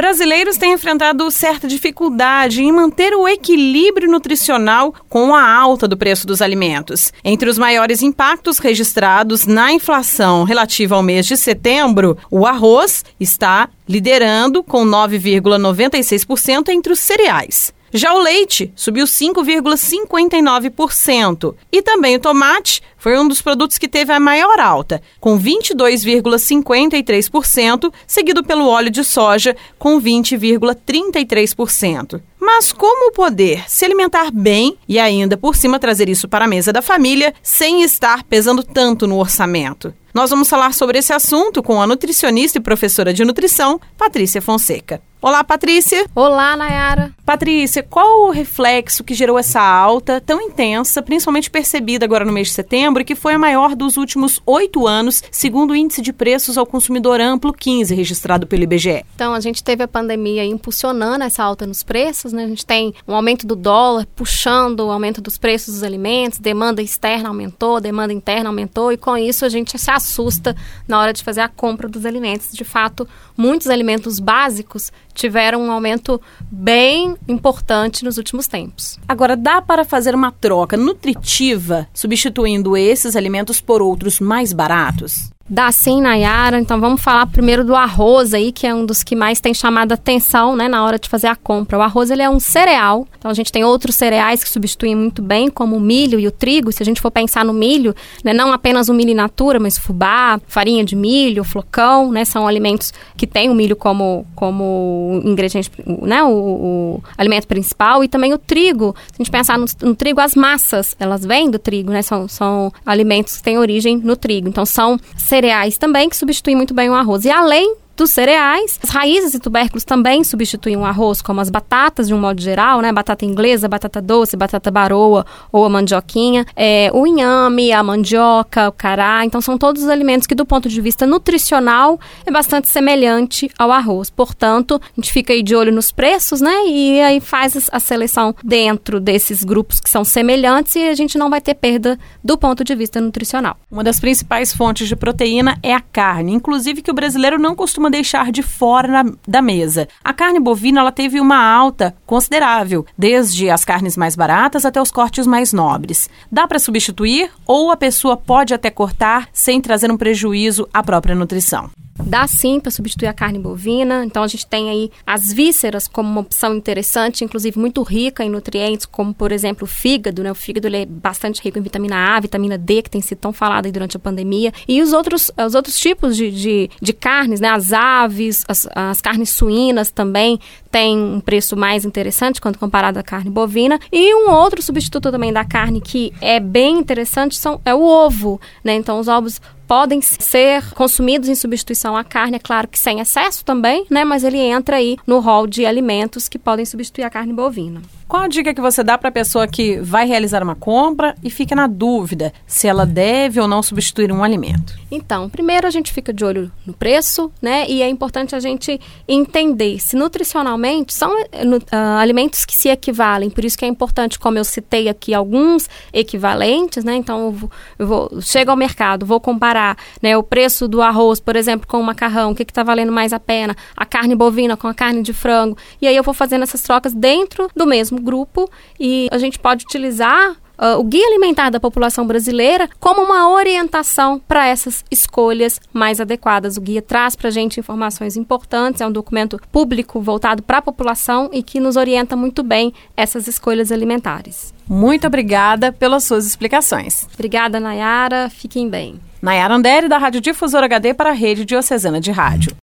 Brasileiros têm enfrentado certa dificuldade em manter o equilíbrio nutricional com a alta do preço dos alimentos. Entre os maiores impactos registrados na inflação relativa ao mês de setembro, o arroz está liderando com 9,96% entre os cereais. Já o leite subiu 5,59%. E também o tomate foi um dos produtos que teve a maior alta, com 22,53%, seguido pelo óleo de soja, com 20,33%. Mas como poder se alimentar bem e ainda por cima trazer isso para a mesa da família sem estar pesando tanto no orçamento? Nós vamos falar sobre esse assunto com a nutricionista e professora de nutrição, Patrícia Fonseca. Olá, Patrícia. Olá, Nayara. Patrícia, qual o reflexo que gerou essa alta tão intensa, principalmente percebida agora no mês de setembro, e que foi a maior dos últimos oito anos, segundo o Índice de Preços ao Consumidor Amplo 15, registrado pelo IBGE? Então, a gente teve a pandemia impulsionando essa alta nos preços, né? A gente tem um aumento do dólar puxando o aumento dos preços dos alimentos, demanda externa aumentou, demanda interna aumentou, e com isso a gente se assusta na hora de fazer a compra dos alimentos. De fato, muitos alimentos básicos tiveram um aumento bem importante nos últimos tempos. Agora, dá para fazer uma troca nutritiva substituindo esses alimentos por outros mais baratos? Dá sim, Nayara. Então vamos falar primeiro do arroz aí, que é um dos que mais tem chamado atenção, né, na hora de fazer a compra. O arroz ele é um cereal. Então a gente tem outros cereais que substituem muito bem, como o milho e o trigo. Se a gente for pensar no milho, né, não apenas o milho in natura, mas fubá, farinha de milho, flocão, né, são alimentos que têm o milho como como ingrediente, né, o, o alimento principal e também o trigo. Se a gente pensar no, no trigo, as massas, elas vêm do trigo, né? São, são alimentos que têm origem no trigo. Então são cereais cereais também, que substituem muito bem o arroz. E além dos cereais. As raízes e tubérculos também substituem o arroz, como as batatas, de um modo geral, né? Batata inglesa, batata doce, batata baroa ou a mandioquinha. É, o inhame, a mandioca, o cará. Então, são todos os alimentos que, do ponto de vista nutricional, é bastante semelhante ao arroz. Portanto, a gente fica aí de olho nos preços, né? E aí faz a seleção dentro desses grupos que são semelhantes e a gente não vai ter perda do ponto de vista nutricional. Uma das principais fontes de proteína é a carne, inclusive que o brasileiro não costuma deixar de fora na, da mesa. A carne bovina ela teve uma alta considerável, desde as carnes mais baratas até os cortes mais nobres. Dá para substituir ou a pessoa pode até cortar sem trazer um prejuízo à própria nutrição? Dá sim para substituir a carne bovina. Então a gente tem aí as vísceras como uma opção interessante, inclusive muito rica em nutrientes, como por exemplo o fígado, né? O fígado ele é bastante rico em vitamina A, vitamina D, que tem sido tão falado aí durante a pandemia. E os outros, os outros tipos de, de, de carnes, né? As aves, as, as carnes suínas também têm um preço mais interessante quando comparado à carne bovina. E um outro substituto também da carne que é bem interessante são, é o ovo, né? Então os ovos podem ser consumidos em substituição à carne, é claro que sem excesso também, né? Mas ele entra aí no rol de alimentos que podem substituir a carne bovina. Qual a dica que você dá para a pessoa que vai realizar uma compra e fica na dúvida se ela deve ou não substituir um alimento? Então, primeiro a gente fica de olho no preço, né? E é importante a gente entender se nutricionalmente são uh, alimentos que se equivalem. Por isso que é importante, como eu citei aqui, alguns equivalentes, né? Então, eu vou, eu vou chego ao mercado, vou comparar né, o preço do arroz, por exemplo, com o macarrão, o que está valendo mais a pena, a carne bovina com a carne de frango. E aí eu vou fazendo essas trocas dentro do mesmo grupo e a gente pode utilizar Uh, o Guia Alimentar da População Brasileira como uma orientação para essas escolhas mais adequadas. O guia traz para a gente informações importantes, é um documento público voltado para a população e que nos orienta muito bem essas escolhas alimentares. Muito obrigada pelas suas explicações. Obrigada, Nayara. Fiquem bem. Nayara Andere, da Rádio Difusora HD para a Rede Diocesana de Rádio.